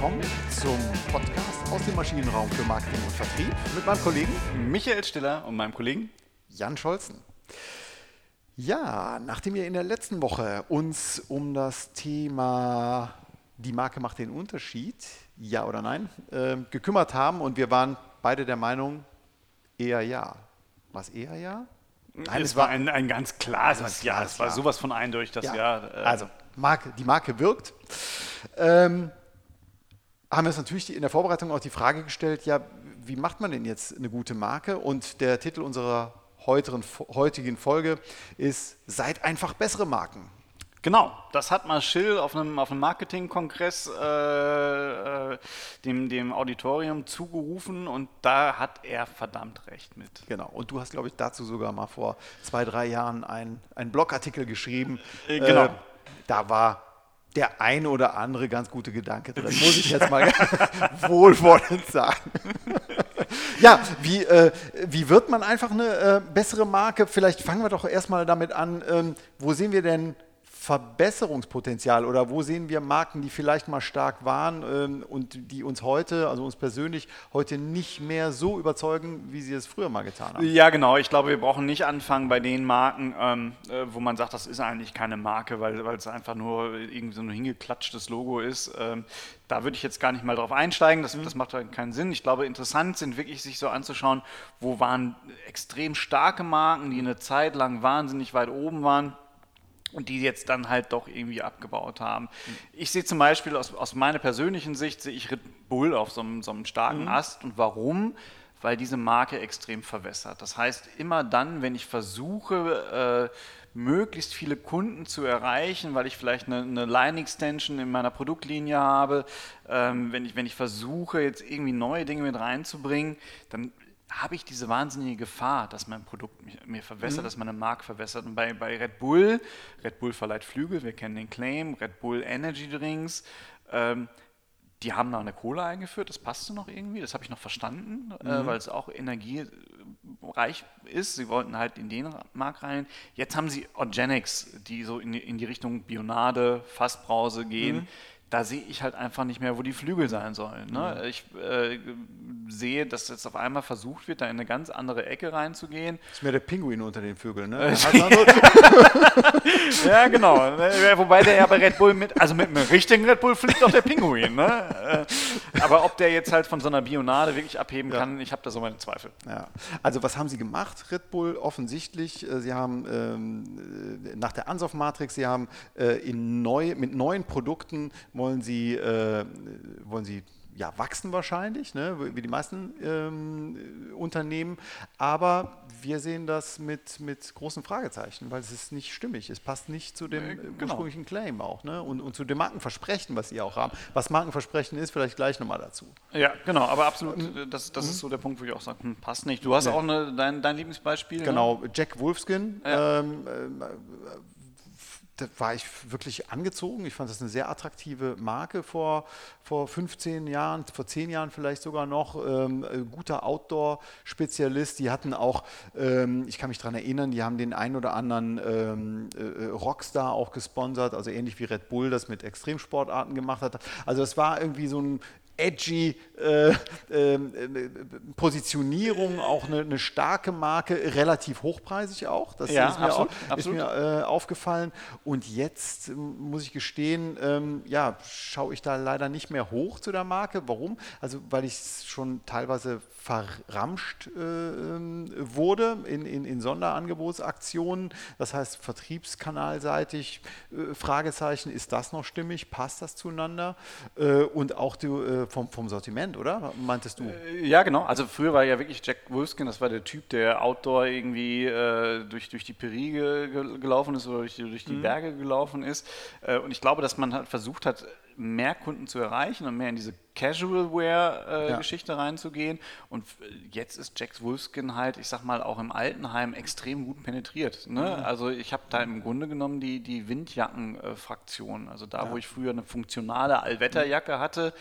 willkommen zum Podcast aus dem Maschinenraum für Marketing und Vertrieb mit meinem Kollegen Michael Stiller und meinem Kollegen Jan Scholzen. Ja, nachdem wir in der letzten Woche uns um das Thema die Marke macht den Unterschied, ja oder nein, äh, gekümmert haben und wir waren beide der Meinung, eher ja. Was eher ja? Nein, es, es war ein, ein ganz klares Ja. Es war sowas von eindeutig, das ja. Ja. Äh also, Marke, die Marke wirkt. Ähm, haben wir uns natürlich in der Vorbereitung auch die Frage gestellt, ja, wie macht man denn jetzt eine gute Marke? Und der Titel unserer heutigen Folge ist Seid einfach bessere Marken. Genau, das hat mal Schill auf einem, auf einem Marketingkongress äh, äh, dem, dem Auditorium zugerufen und da hat er verdammt recht mit. Genau, und du hast, glaube ich, dazu sogar mal vor zwei, drei Jahren einen Blogartikel geschrieben. Äh, genau. Äh, da war der ein oder andere ganz gute Gedanke drin, muss ich jetzt mal wohlwollend sagen. ja, wie, äh, wie wird man einfach eine äh, bessere Marke? Vielleicht fangen wir doch erstmal damit an, ähm, wo sehen wir denn Verbesserungspotenzial oder wo sehen wir Marken, die vielleicht mal stark waren ähm, und die uns heute, also uns persönlich, heute nicht mehr so überzeugen, wie sie es früher mal getan haben? Ja, genau. Ich glaube, wir brauchen nicht anfangen bei den Marken, ähm, äh, wo man sagt, das ist eigentlich keine Marke, weil, es einfach nur irgendwie so ein hingeklatschtes Logo ist. Ähm, da würde ich jetzt gar nicht mal drauf einsteigen, das, mhm. das macht halt keinen Sinn. Ich glaube, interessant sind wirklich sich so anzuschauen, wo waren extrem starke Marken, die eine Zeit lang wahnsinnig weit oben waren und die jetzt dann halt doch irgendwie abgebaut haben. Ich sehe zum Beispiel aus, aus meiner persönlichen Sicht, sehe ich Red Bull auf so einem, so einem starken mhm. Ast. Und warum? Weil diese Marke extrem verwässert. Das heißt, immer dann, wenn ich versuche, äh, möglichst viele Kunden zu erreichen, weil ich vielleicht eine, eine Line-Extension in meiner Produktlinie habe, ähm, wenn, ich, wenn ich versuche, jetzt irgendwie neue Dinge mit reinzubringen, dann habe ich diese wahnsinnige Gefahr, dass mein Produkt mich, mir verwässert, mhm. dass meine Marke verwässert. Und bei, bei Red Bull, Red Bull verleiht Flügel, wir kennen den Claim, Red Bull Energy Drinks, ähm, die haben da eine Cola eingeführt, das passte noch irgendwie, das habe ich noch verstanden, äh, mhm. äh, weil es auch energiereich ist. Sie wollten halt in den Markt rein. Jetzt haben sie Organics, die so in die, in die Richtung Bionade, Fassbrause gehen. Mhm da sehe ich halt einfach nicht mehr, wo die Flügel sein sollen. Ne? Ich äh, sehe, dass jetzt auf einmal versucht wird, da in eine ganz andere Ecke reinzugehen. Das ist mehr der Pinguin unter den Vögeln, ne? ja, genau. Wobei der ja bei Red Bull mit, also mit einem richtigen Red Bull fliegt auch der Pinguin. Ne? Äh, aber ob der jetzt halt von so einer Bionade wirklich abheben ja. kann, ich habe da so meine Zweifel. Ja. Also was haben sie gemacht, Red Bull? Offensichtlich, äh, sie haben ähm, nach der Ansauf-Matrix, sie haben äh, in neu, mit neuen Produkten wollen sie, äh, wollen sie ja, wachsen wahrscheinlich, ne, wie die meisten ähm, Unternehmen. Aber wir sehen das mit, mit großen Fragezeichen, weil es ist nicht stimmig. Es passt nicht zu dem äh, genau. ursprünglichen Claim auch ne? und, und zu dem Markenversprechen, was sie auch haben. Was Markenversprechen ist, vielleicht gleich nochmal dazu. Ja, genau, aber absolut, ähm, das, das mhm. ist so der Punkt, wo ich auch sage, hm, passt nicht. Du hast ja. auch eine, dein, dein Lieblingsbeispiel. Ne? Genau, ne? Jack Wolfskin. Ja. Ähm, äh, da war ich wirklich angezogen. Ich fand das eine sehr attraktive Marke vor, vor 15 Jahren, vor 10 Jahren vielleicht sogar noch. Ähm, äh, guter Outdoor-Spezialist. Die hatten auch, ähm, ich kann mich daran erinnern, die haben den einen oder anderen ähm, äh, Rockstar auch gesponsert, also ähnlich wie Red Bull das mit Extremsportarten gemacht hat. Also es war irgendwie so ein edgy äh, äh, Positionierung, auch eine, eine, starke Marke, relativ hochpreisig auch. Das ja, ist mir, absolut, auch, absolut. Ist mir äh, aufgefallen. Und jetzt ähm, muss ich gestehen, ähm, ja, schaue ich da leider nicht mehr hoch zu der Marke. Warum? Also weil ich es schon teilweise verramscht äh, ähm, wurde in, in, in, Sonderangebotsaktionen. Das heißt, vertriebskanalseitig, äh, Fragezeichen, ist das noch stimmig? Passt das zueinander? Äh, und auch die, äh, vom, vom Sortiment, oder? Meintest du? Äh, ja, genau. Also früher war ja wirklich Jack Wolfskin, das war der Typ, der Outdoor irgendwie äh, durch, durch die Peri gelaufen ist oder durch die, durch die mhm. Berge gelaufen ist. und ich glaube, dass man halt versucht hat, mehr Kunden zu erreichen und mehr in diese Casual-Wear-Geschichte äh, ja. reinzugehen. Und jetzt ist Jax Wolfskin halt, ich sag mal, auch im Altenheim extrem gut penetriert. Ne? Mhm. Also ich habe da im Grunde genommen die, die Windjacken-Fraktion. Also da, ja. wo ich früher eine funktionale Allwetterjacke hatte,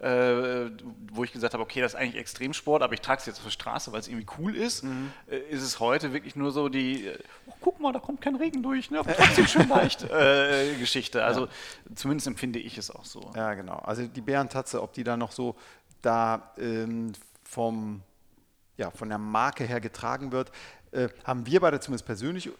äh, wo ich gesagt habe, okay, das ist eigentlich Extremsport, aber ich trage es jetzt auf der Straße, weil es irgendwie cool ist, mhm. äh, ist es heute wirklich nur so die, oh, guck mal, da kommt kein Regen durch, ne? aber trotzdem schön leicht äh, Geschichte. Also ja. zumindest empfinde ich es auch so. Ja, genau. Also die Bärentatze, ob die da noch so da ähm, vom, ja, von der Marke her getragen wird, äh, haben wir beide zumindest persönlich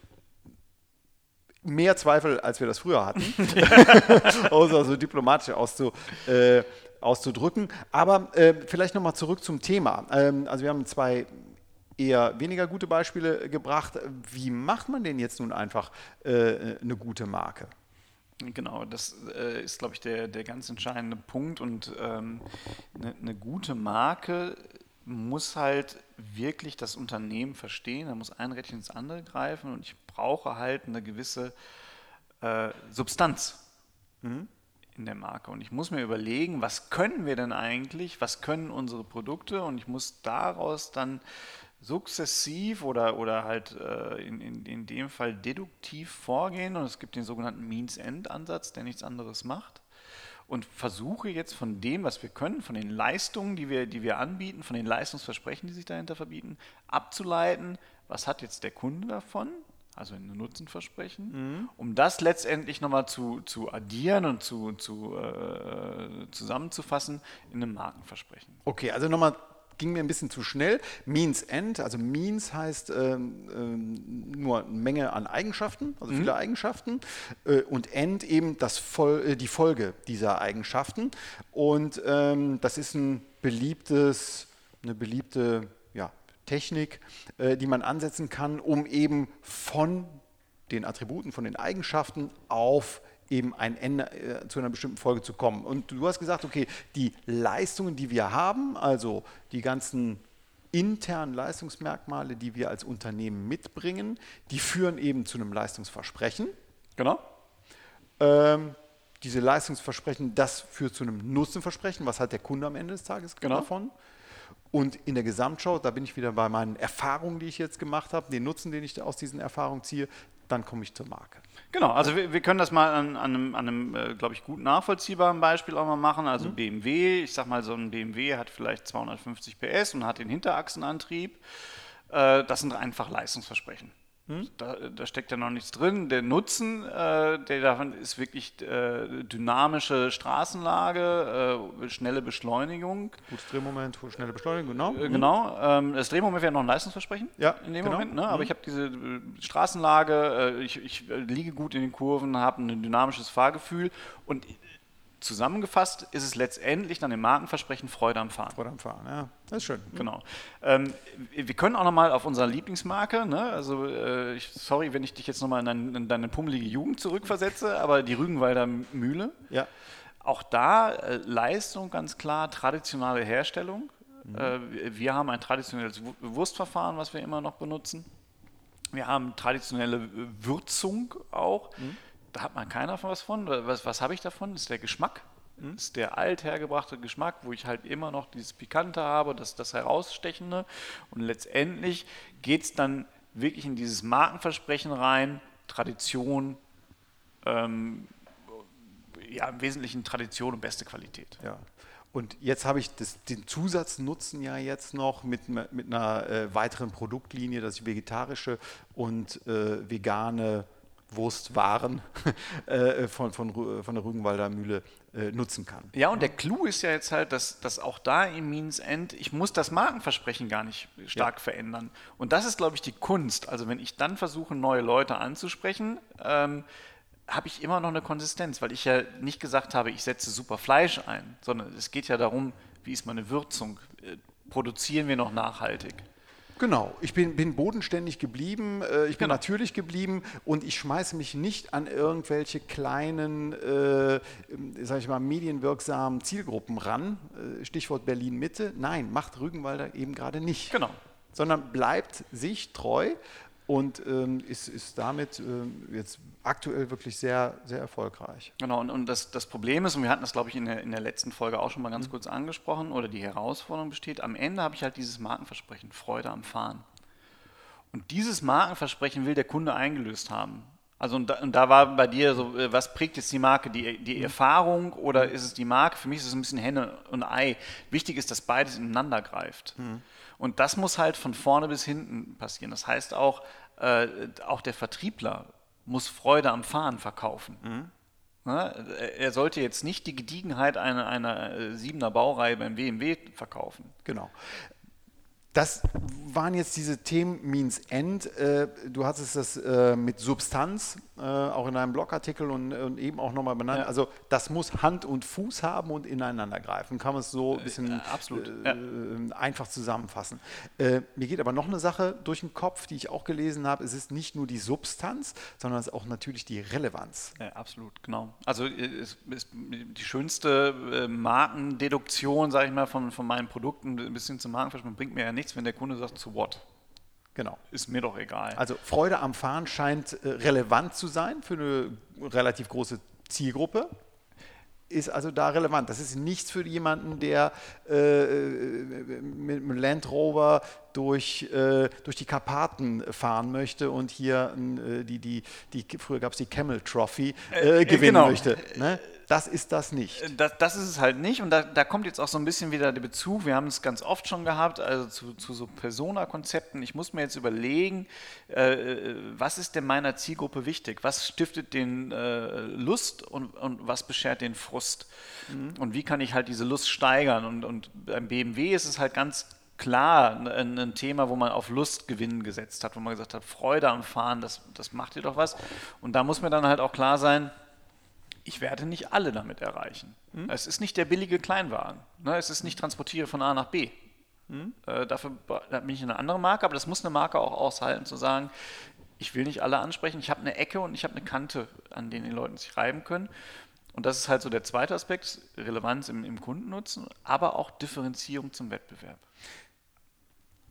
mehr Zweifel, als wir das früher hatten, außer so diplomatisch auszu, äh, auszudrücken. Aber äh, vielleicht nochmal zurück zum Thema. Ähm, also wir haben zwei eher weniger gute Beispiele gebracht. Wie macht man denn jetzt nun einfach äh, eine gute Marke? Genau, das äh, ist, glaube ich, der, der ganz entscheidende Punkt. Und ähm, eine, eine gute Marke muss halt wirklich das Unternehmen verstehen, da muss ein Rädchen ins andere greifen und ich brauche halt eine gewisse äh, Substanz mhm. in der Marke. Und ich muss mir überlegen, was können wir denn eigentlich, was können unsere Produkte und ich muss daraus dann sukzessiv oder, oder halt äh, in, in, in dem Fall deduktiv vorgehen und es gibt den sogenannten Means-End-Ansatz, der nichts anderes macht und versuche jetzt von dem, was wir können, von den Leistungen, die wir, die wir anbieten, von den Leistungsversprechen, die sich dahinter verbieten, abzuleiten, was hat jetzt der Kunde davon, also ein Nutzenversprechen, mhm. um das letztendlich nochmal zu, zu addieren und zu, zu äh, zusammenzufassen in einem Markenversprechen. Okay, also nochmal ging mir ein bisschen zu schnell. Means End, also Means heißt ähm, ähm, nur eine Menge an Eigenschaften, also mhm. viele Eigenschaften. Äh, und End eben das Vol äh, die Folge dieser Eigenschaften. Und ähm, das ist ein beliebtes, eine beliebte Technik, äh, die man ansetzen kann, um eben von den Attributen, von den Eigenschaften auf eben ein Ende äh, zu einer bestimmten Folge zu kommen. Und du hast gesagt, okay, die Leistungen, die wir haben, also die ganzen internen Leistungsmerkmale, die wir als Unternehmen mitbringen, die führen eben zu einem Leistungsversprechen. Genau. Ähm, diese Leistungsversprechen, das führt zu einem Nutzenversprechen. Was hat der Kunde am Ende des Tages genau. davon? Und in der Gesamtschau, da bin ich wieder bei meinen Erfahrungen, die ich jetzt gemacht habe, den Nutzen, den ich aus diesen Erfahrungen ziehe, dann komme ich zur Marke. Genau, also wir, wir können das mal an, an einem, einem äh, glaube ich, gut nachvollziehbaren Beispiel auch mal machen. Also mhm. BMW, ich sag mal, so ein BMW hat vielleicht 250 PS und hat den Hinterachsenantrieb. Äh, das sind einfach Leistungsversprechen. Hm? Da, da, steckt ja noch nichts drin. Der Nutzen, äh, der davon ist wirklich äh, dynamische Straßenlage, äh, schnelle Beschleunigung. Gutes Drehmoment, schnelle Beschleunigung, genau. Äh, genau. Ähm, das Drehmoment wäre noch ein Leistungsversprechen ja, in dem genau. Moment. Ne? Aber mhm. ich habe diese äh, Straßenlage, äh, ich, ich liege gut in den Kurven, habe ein dynamisches Fahrgefühl und zusammengefasst ist es letztendlich dann im Markenversprechen Freude am Fahren. Freude am Fahren, ja, das ist schön. Genau. Ähm, wir können auch nochmal auf unsere Lieblingsmarke, ne? also äh, ich, sorry, wenn ich dich jetzt nochmal in, dein, in deine pummelige Jugend zurückversetze, aber die Rügenwalder Mühle. Ja. Auch da äh, Leistung ganz klar, traditionelle Herstellung. Mhm. Äh, wir haben ein traditionelles Wurstverfahren, was wir immer noch benutzen. Wir haben traditionelle Würzung auch. Mhm da hat man keiner von was von. Was, was habe ich davon? Das ist der Geschmack. Das ist der althergebrachte Geschmack, wo ich halt immer noch dieses Pikante habe, das, das Herausstechende. Und letztendlich geht es dann wirklich in dieses Markenversprechen rein, Tradition, ähm, ja, im Wesentlichen Tradition und beste Qualität. Ja. Und jetzt habe ich das, den Zusatznutzen ja jetzt noch mit, mit einer äh, weiteren Produktlinie, dass ich vegetarische und äh, vegane Wurstwaren äh, von, von, von der Rügenwalder Mühle äh, nutzen kann. Ja, und der Clou ist ja jetzt halt, dass, dass auch da im Means End, ich muss das Markenversprechen gar nicht stark ja. verändern. Und das ist, glaube ich, die Kunst. Also wenn ich dann versuche, neue Leute anzusprechen, ähm, habe ich immer noch eine Konsistenz, weil ich ja nicht gesagt habe, ich setze super Fleisch ein, sondern es geht ja darum, wie ist meine Würzung? Äh, produzieren wir noch nachhaltig? Genau, ich bin, bin bodenständig geblieben, äh, ich bin genau. natürlich geblieben und ich schmeiße mich nicht an irgendwelche kleinen, äh, sag ich mal, medienwirksamen Zielgruppen ran. Äh, Stichwort Berlin-Mitte. Nein, macht Rügenwalder eben gerade nicht. Genau. Sondern bleibt sich treu und ähm, ist, ist damit ähm, jetzt aktuell wirklich sehr, sehr erfolgreich. Genau, und, und das, das Problem ist, und wir hatten das, glaube ich, in der, in der letzten Folge auch schon mal ganz mhm. kurz angesprochen, oder die Herausforderung besteht, am Ende habe ich halt dieses Markenversprechen, Freude am Fahren. Und dieses Markenversprechen will der Kunde eingelöst haben. Also und da, und da, war bei dir so, äh, was prägt jetzt die Marke? Die, die mhm. Erfahrung oder ist es die Marke? Für mich ist es ein bisschen Henne und Ei. Wichtig ist, dass beides ineinander greift. Mhm. Und das muss halt von vorne bis hinten passieren. Das heißt auch, äh, auch der Vertriebler muss Freude am Fahren verkaufen. Mhm. Ne? Er sollte jetzt nicht die Gediegenheit einer, einer äh, siebener Baureihe beim BMW verkaufen. Genau. Das waren jetzt diese Themen Means End. Äh, du hattest das äh, mit Substanz äh, auch in einem Blogartikel und, eben auch nochmal benannt. Ja. Also das muss Hand und Fuß haben und ineinander greifen. Kann man es so ein bisschen ja, ja. einfach zusammenfassen. mir geht aber noch eine Sache durch den Kopf, die ich auch gelesen habe. Es ist nicht nur die Substanz, sondern es ist auch natürlich die Relevanz. Ja, absolut, genau. Also es ist die schönste Markendeduktion, sage ich mal, von, von meinen Produkten ein bisschen zum Markenverständnis bringt mir ja nichts, wenn der Kunde sagt, zu what? Genau. Ist mir doch egal. Also Freude am Fahren scheint äh, relevant zu sein für eine relativ große Zielgruppe ist also da relevant. Das ist nichts für jemanden, der äh, mit einem Land Rover durch, äh, durch die Karpaten fahren möchte und hier äh, die, die, die, früher gab es die Camel Trophy, äh, äh, gewinnen genau. möchte. Ne? Das ist das nicht. Äh, das, das, ist es halt nicht. Und da, da, kommt jetzt auch so ein bisschen wieder der Bezug. Wir haben es ganz oft schon gehabt, also zu, zu so Persona-Konzepten. Ich muss mir jetzt überlegen, äh, was ist denn meiner Zielgruppe wichtig? Was stiftet den äh, Lust und, und, was beschert den Frust? Mhm. Und wie kann ich halt diese Lust steigern? Und, und beim BMW ist es halt ganz klar ein, ein, Thema, wo man auf Lustgewinn gesetzt hat, wo man gesagt hat, Freude am Fahren, das, das macht dir doch was. Und da muss mir dann halt auch klar sein, ich werde nicht alle damit erreichen. Hm? Es ist nicht der billige Kleinwagen. Ne? Es ist nicht transportiere von A nach B. Hm? Äh, dafür da bin ich eine andere Marke, aber das muss eine Marke auch aushalten, zu sagen, ich will nicht alle ansprechen, ich habe eine Ecke und ich habe eine Kante, an denen die Leute sich reiben können. Und das ist halt so der zweite Aspekt, Relevanz im, im Kundennutzen, aber auch Differenzierung zum Wettbewerb.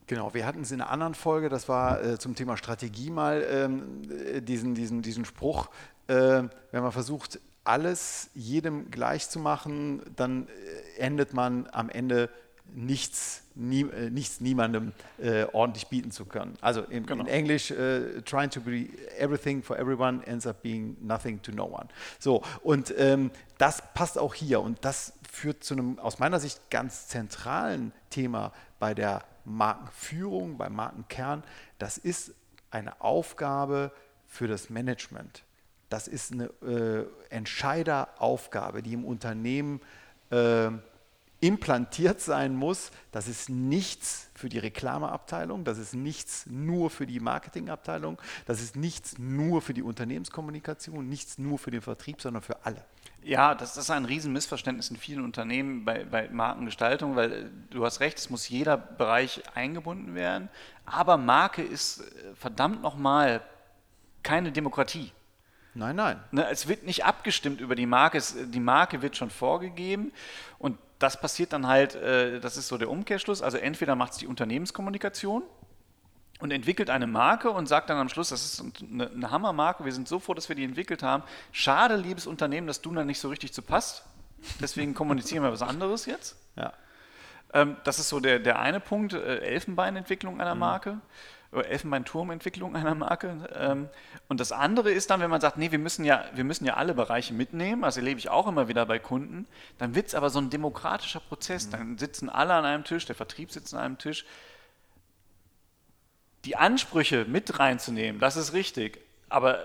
Genau, wir hatten es in einer anderen Folge, das war äh, zum Thema Strategie mal, ähm, äh, diesen, diesen, diesen Spruch, äh, wenn man versucht, alles jedem gleich zu machen, dann äh, endet man am Ende nichts, nie, äh, nichts niemandem äh, ordentlich bieten zu können. Also in, genau. in Englisch, äh, trying to be everything for everyone ends up being nothing to no one. So, und ähm, das passt auch hier und das führt zu einem aus meiner Sicht ganz zentralen Thema bei der Markenführung, beim Markenkern. Das ist eine Aufgabe für das Management das ist eine äh, Entscheideraufgabe, die im Unternehmen äh, implantiert sein muss. Das ist nichts für die Reklameabteilung, das ist nichts nur für die Marketingabteilung, das ist nichts nur für die Unternehmenskommunikation, nichts nur für den Vertrieb, sondern für alle. Ja, das ist ein Riesenmissverständnis in vielen Unternehmen bei, bei, Markengestaltung, weil äh, du hast recht, es muss jeder Bereich eingebunden werden, aber Marke ist äh, verdammt nochmal keine Demokratie. Nein, nein. Ne, es wird nicht abgestimmt über die Marke, es, die Marke wird schon vorgegeben und das passiert dann halt, äh, das ist so der Umkehrschluss, also entweder macht es die Unternehmenskommunikation und entwickelt eine Marke und sagt dann am Schluss, das ist eine, eine Hammermarke, wir sind so froh, dass wir die entwickelt haben. Schade, liebes Unternehmen, dass du da nicht so richtig zu passt. Deswegen kommunizieren wir was anderes jetzt. Ja. Ähm, das ist so der, der eine Punkt, äh, Elfenbeinentwicklung einer mhm. Marke. Elfenbeinturmentwicklung einer Marke. Ähm, und das andere ist dann, wenn man sagt, nee, wir müssen ja, wir müssen ja alle Bereiche mitnehmen, das erlebe ich auch immer wieder bei Kunden, dann wird es aber so ein demokratischer Prozess. Mhm. Dann sitzen alle an einem Tisch, der Vertrieb sitzt an einem Tisch. Die Ansprüche mit reinzunehmen, das ist richtig. Aber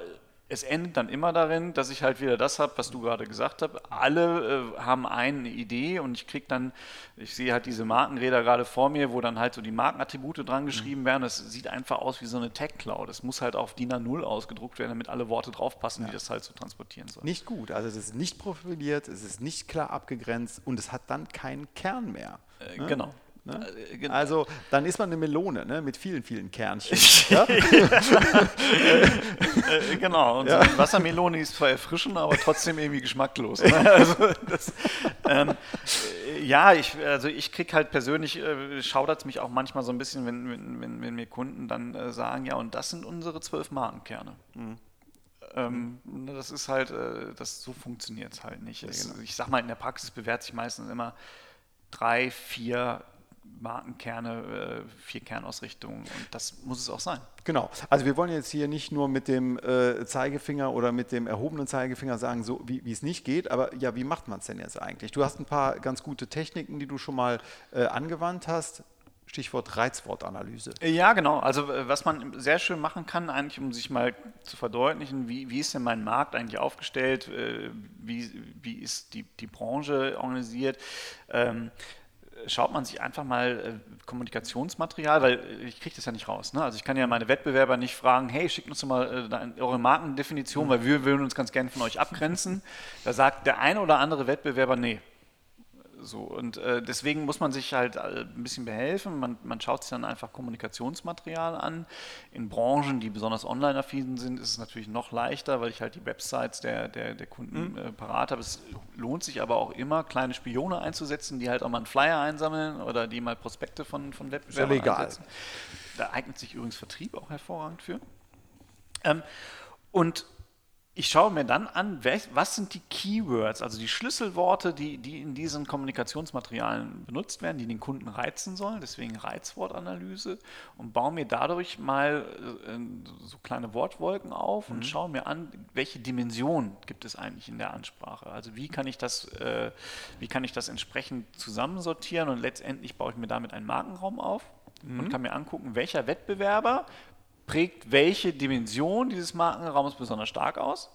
es endet dann immer darin, dass ich halt wieder das habe, was du gerade gesagt hast. Alle äh, haben eine Idee und ich kriege dann, ich sehe halt diese Markenräder gerade vor mir, wo dann halt so die Markenattribute dran geschrieben mhm. werden. Das sieht einfach aus wie so eine Tech-Cloud. Es muss halt auf DIN A0 ausgedruckt werden, damit alle Worte draufpassen, ja. die das halt so transportieren sollen. Nicht gut. Also es ist nicht profiliert, es ist nicht klar abgegrenzt und es hat dann keinen Kern mehr. Äh, ne? Genau. Ne? Äh, also dann ist man eine Melone ne? mit vielen, vielen Kernchen. Äh, genau, und ja. so Wassermelone ist zwar erfrischend, aber trotzdem irgendwie geschmacklos. Ne? Also das, ähm, äh, ja, ich, also ich kriege halt persönlich, äh, schaudert es mich auch manchmal so ein bisschen, wenn, wenn, wenn, wenn mir Kunden dann äh, sagen, ja, und das sind unsere zwölf Markenkerne. Mhm. Ähm, das ist halt, äh, das, so funktioniert es halt nicht. Es, genau. Ich sag mal, in der Praxis bewährt sich meistens immer drei, vier Markenkerne, äh, vier Kernausrichtungen und das muss es auch sein. Genau. Also wir wollen jetzt hier nicht nur mit dem äh, Zeigefinger oder mit dem erhobenen Zeigefinger sagen, so wie, es nicht geht, aber ja, wie macht man es denn jetzt eigentlich? Du hast ein paar ganz gute Techniken, die du schon mal äh, angewandt hast. Stichwort Reizwortanalyse. Ja, genau. Also äh, was man sehr schön machen kann, eigentlich, um sich mal zu verdeutlichen, wie, wie ist denn mein Markt eigentlich aufgestellt, äh, wie, wie ist die, die Branche organisiert. Ähm, schaut man sich einfach mal äh, Kommunikationsmaterial, weil äh, ich kriege das ja nicht raus. Ne? Also ich kann ja meine Wettbewerber nicht fragen, hey, schickt uns doch mal äh, eure Markendefinition, mhm. weil wir würden uns ganz gerne von euch abgrenzen. Da sagt der eine oder andere Wettbewerber, nee, so, und äh, deswegen muss man sich halt äh, ein bisschen behelfen. Man, man schaut sich dann einfach Kommunikationsmaterial an. In Branchen, die besonders online-affin sind, ist es natürlich noch leichter, weil ich halt die Websites der, der, der Kunden mhm. äh, parat habe. Es lohnt sich aber auch immer, kleine Spione einzusetzen, die halt auch mal einen Flyer einsammeln oder die mal Prospekte von, von Wettbewerbern ist ja legal. einsetzen. Da eignet sich übrigens Vertrieb auch hervorragend für. Ähm, und ich schaue mir dann an, was sind die Keywords, also die Schlüsselworte, die, die in diesen Kommunikationsmaterialien benutzt werden, die den Kunden reizen sollen, deswegen Reizwortanalyse und baue mir dadurch mal äh, so kleine Wortwolken auf mhm. und schaue mir an, welche Dimension gibt es eigentlich in der Ansprache. Also wie kann ich das, äh, wie kann ich das entsprechend zusammensortieren und letztendlich baue ich mir damit einen Markenraum auf mhm. und kann mir angucken, welcher Wettbewerber prägt welche Dimension dieses Markenraums besonders stark aus.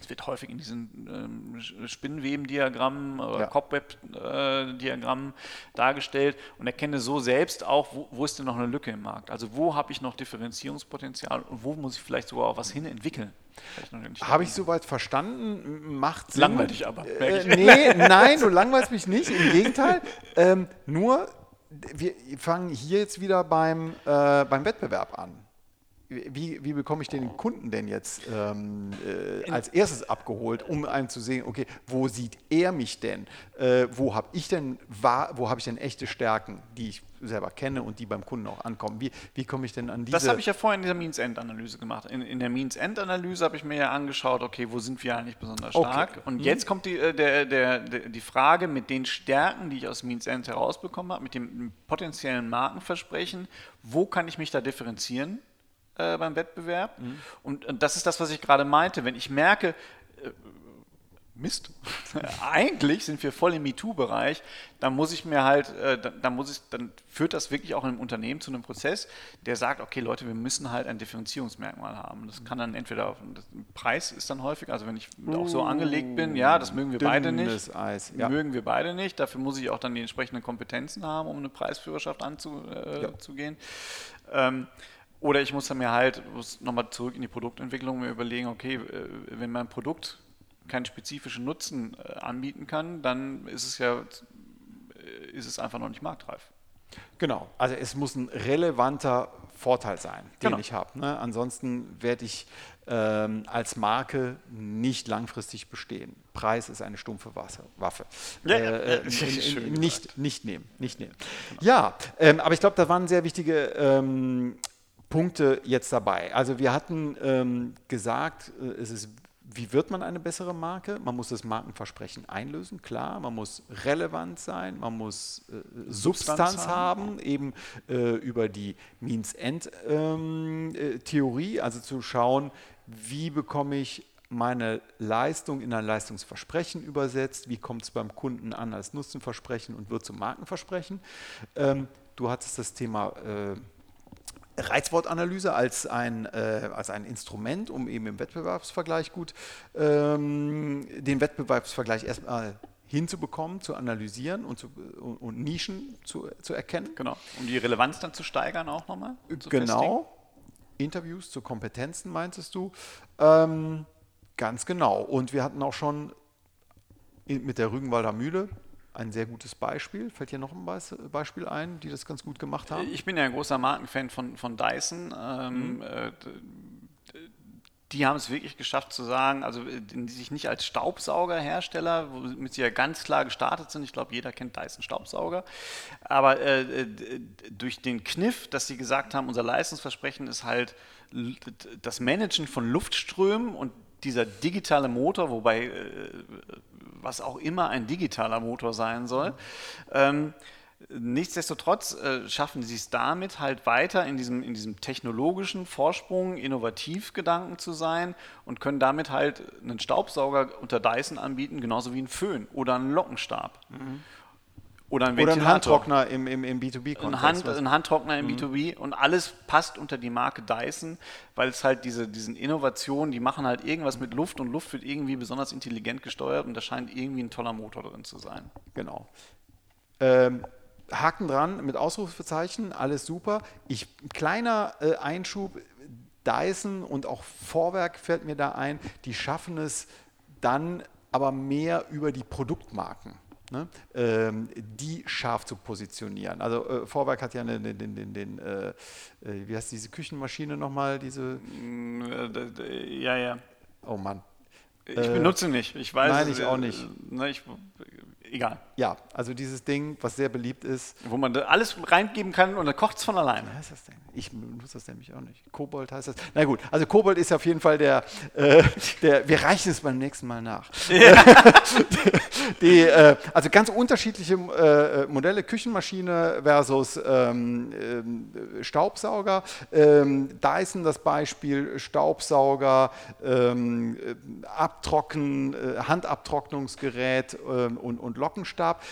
Es wird häufig in diesen ähm, Spinnenwebendiagrammen oder ja. Cobweb-Diagrammen dargestellt und erkenne so selbst auch, wo, wo, ist denn noch eine Lücke im Markt? Also wo habe ich noch Differenzierungspotenzial und wo muss ich vielleicht sogar auch was hin entwickeln? Habe ich soweit verstanden? Macht Sinn. Langweilig aber. Äh, nee, nein, du langweilst mich nicht. Im Gegenteil. Ähm, nur, wir fangen hier jetzt wieder beim, äh, beim Wettbewerb an wie, wie bekomme ich den Kunden denn jetzt ähm, äh, als erstes abgeholt, um einen zu sehen, okay, wo sieht er mich denn? Äh, wo habe ich denn, wo habe ich denn echte Stärken, die ich selber kenne und die beim Kunden auch ankommen? Wie, wie komme ich denn an diese... Das habe ich ja vorhin in dieser Means-End-Analyse gemacht. In, in der Means-End-Analyse habe ich mir ja angeschaut, okay, wo sind wir eigentlich besonders stark? Okay. Und mhm. jetzt kommt die, äh, der, der, der, die Frage mit den Stärken, die ich aus Means-End herausbekommen habe, mit dem potenziellen Markenversprechen, wo kann ich mich da differenzieren? Äh, beim Wettbewerb. Mhm. Und, und, das ist das, was ich gerade meinte. Wenn ich merke, äh, Mist, eigentlich sind wir voll im MeToo-Bereich, dann muss ich mir halt, äh, dann, dann, muss ich, dann führt das wirklich auch im Unternehmen zu einem Prozess, der sagt, okay Leute, wir müssen halt ein Differenzierungsmerkmal haben. Das kann dann entweder auf, Preis ist dann häufig, also wenn ich auch so angelegt bin, ja, das mögen wir beide nicht. Eis, ja. Mögen wir beide nicht. Dafür muss ich auch dann die entsprechenden Kompetenzen haben, um eine Preisführerschaft anzugehen. Äh, ja. ähm, oder ich muss dann mir halt nochmal zurück in die Produktentwicklung mir überlegen, okay, äh, wenn mein Produkt keinen spezifischen Nutzen äh, anbieten kann, dann ist es ja äh, ist es einfach noch nicht marktreif. Genau, also es muss ein relevanter Vorteil sein, den genau. ich habe. Ne? Ansonsten werde ich ähm, als Marke nicht langfristig bestehen. Preis ist eine stumpfe Waffe. Ja, äh, äh, nicht, nicht nehmen, nicht nehmen. Genau. Ja, ähm, aber ich glaube, da waren sehr wichtige ähm, Punkte jetzt dabei. Also wir hatten ähm, gesagt, äh, es ist, wie wird man eine bessere Marke? Man muss das Markenversprechen einlösen, klar. Man muss relevant sein, man muss äh, Substanz, Substanz, haben, haben eben äh, über die Means-End-Theorie, ähm, äh, also zu schauen, wie bekomme ich meine Leistung in ein Leistungsversprechen übersetzt, wie kommt es beim Kunden an als Nutzenversprechen und wird zum Markenversprechen. Ähm, du hattest das Thema äh, Reizwortanalyse als ein, äh, als ein Instrument, um eben im Wettbewerbsvergleich gut ähm, den Wettbewerbsvergleich erstmal hinzubekommen, zu analysieren und, zu, und, und, Nischen zu, zu erkennen. Genau. Um die Relevanz dann zu steigern auch nochmal? Genau. Festigen. Interviews zu Kompetenzen meintest du. Ähm, ganz genau. Und wir hatten auch schon mit der Rügenwalder Mühle ein sehr gutes Beispiel. Fällt dir noch ein Beispiel ein, die das ganz gut gemacht haben? Ich bin ja ein großer Markenfan von, von Dyson. Ähm, mhm. äh, die haben es wirklich geschafft zu sagen, also äh, die sich nicht als Staubsaugerhersteller, womit sie ja ganz klar gestartet sind, ich glaube, jeder kennt Dyson Staubsauger, aber äh durch den Kniff, dass sie gesagt haben, unser Leistungsversprechen ist halt das Managen von Luftströmen und dieser digitale Motor, wobei äh, was auch immer ein digitaler Motor sein soll, ähm, Nichtsdestotrotz äh, schaffen sie es damit halt weiter in diesem, in diesem technologischen Vorsprung, Innovativgedanken zu sein und können damit halt einen Staubsauger unter Dyson anbieten, genauso wie einen Föhn oder einen Lockenstab. Mhm. Oder ein, oder ein Handtrockner im, im, im B2B-Kontext. Ein, Hand, ein Handtrockner im mhm. B2B und alles passt unter die Marke Dyson, weil es halt diese diesen Innovationen, die machen halt irgendwas mit Luft und Luft wird irgendwie besonders intelligent gesteuert und da scheint irgendwie ein toller Motor drin zu sein. Genau. Ähm, Haken dran mit Ausrufezeichen, alles super. Ich, kleiner äh, Einschub, Dyson und auch Vorwerk fällt mir da ein, die schaffen es dann aber mehr über die Produktmarken. Ne, ähm, die scharf zu positionieren. Also äh, Vorwerk hat ja den, den, den, den äh, äh, wie heißt diese Küchenmaschine nochmal, diese? Mm, äh, ja, ja. Oh Mann. Ich benutze nicht. Ich weiß. Nein, ich auch nicht. Ne, ich, egal. Ja, also dieses Ding, was sehr beliebt ist. Wo man alles reingeben kann und dann kocht es von alleine. Was heißt das denn? Ich benutze das nämlich auch nicht. Kobold heißt das. Na gut, also Kobold ist auf jeden Fall der, äh, der wir reichen es beim nächsten Mal nach. Ja. die, äh, also ganz unterschiedliche äh, Modelle, Küchenmaschine versus ähm, äh, Staubsauger. Ähm, Dyson das Beispiel, Staubsauger, ähm, Abtrocknen, äh, Handabtrocknungsgerät ähm, und, und Lockenstab,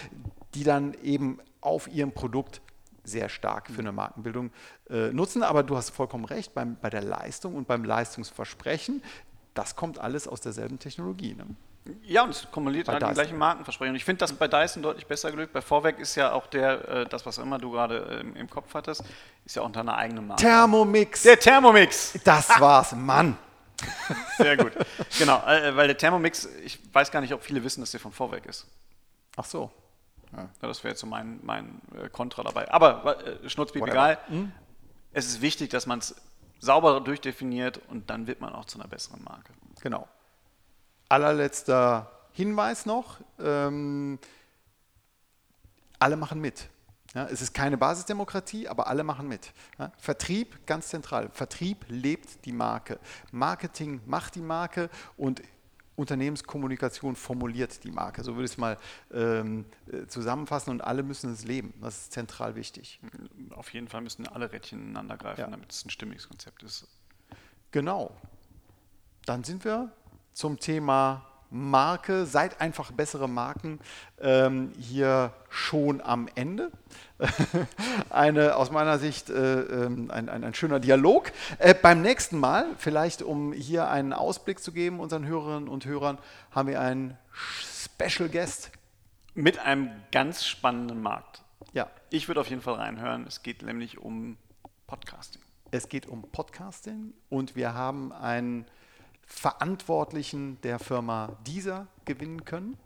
die dann eben auf ihrem Produkt sehr stark für eine Markenbildung äh, nutzen. Aber du hast vollkommen recht, beim, bei der Leistung und beim Leistungsversprechen, das kommt alles aus derselben Technologie. Ne? Ja, und es kumuliert halt die gleichen Markenversprechen. Und ich finde das bei Dyson deutlich besser gelöst. Bei Vorwerk ist ja auch der, äh, das, was immer du gerade äh, im Kopf hattest, ist ja unter einer eigenen Marke. Thermomix. Der Thermomix. Das war's, Mann. Sehr gut. Genau, äh, weil der Thermomix, ich weiß gar nicht, ob viele wissen, dass der von Vorwerk ist. Ach so. Ja. Das wäre jetzt so mein, mein äh, Kontra dabei. Aber äh, Schnurzpiep egal. Hm? Es ist wichtig, dass man es sauber durchdefiniert und dann wird man auch zu einer besseren Marke. Genau. Allerletzter Hinweis noch. Ähm, alle machen mit. Ja, es ist keine Basisdemokratie, aber alle machen mit. Ja, Vertrieb, ganz zentral. Vertrieb lebt die Marke. Marketing macht die Marke und Unternehmenskommunikation formuliert die Marke. So würde ich es mal ähm, äh, zusammenfassen und alle müssen es leben. Das ist zentral wichtig. Auf jeden Fall müssen alle Rädchen ineinander greifen, ja. damit es ein stimmiges Konzept ist. Genau. Dann sind wir zum Thema Marke, seid einfach bessere Marken, ähm, hier schon am Ende. Eine aus meiner Sicht äh, ähm, ein, ein, ein, schöner Dialog. Äh, beim nächsten Mal, vielleicht um hier einen Ausblick zu geben, unseren Hörerinnen und Hörern, haben wir einen Special Guest. Mit einem ganz spannenden Markt. Ja. Ich würde auf jeden Fall reinhören. Es geht nämlich um Podcasting. Es geht um Podcasting und wir haben einen Verantwortlichen der Firma Dieser gewinnen können.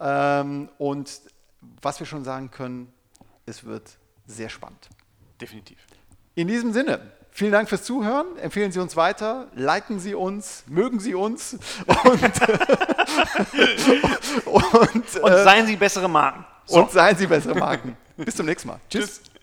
Ähm, und was wir schon sagen können, es wird sehr spannend. Definitiv. In diesem Sinne, vielen Dank fürs Zuhören. Empfehlen Sie uns weiter, liken Sie uns, mögen Sie uns und, und, und, und seien Sie bessere Marken. So. Und seien Sie bessere Marken. Bis zum nächsten Mal. Tschüss. Tschüss.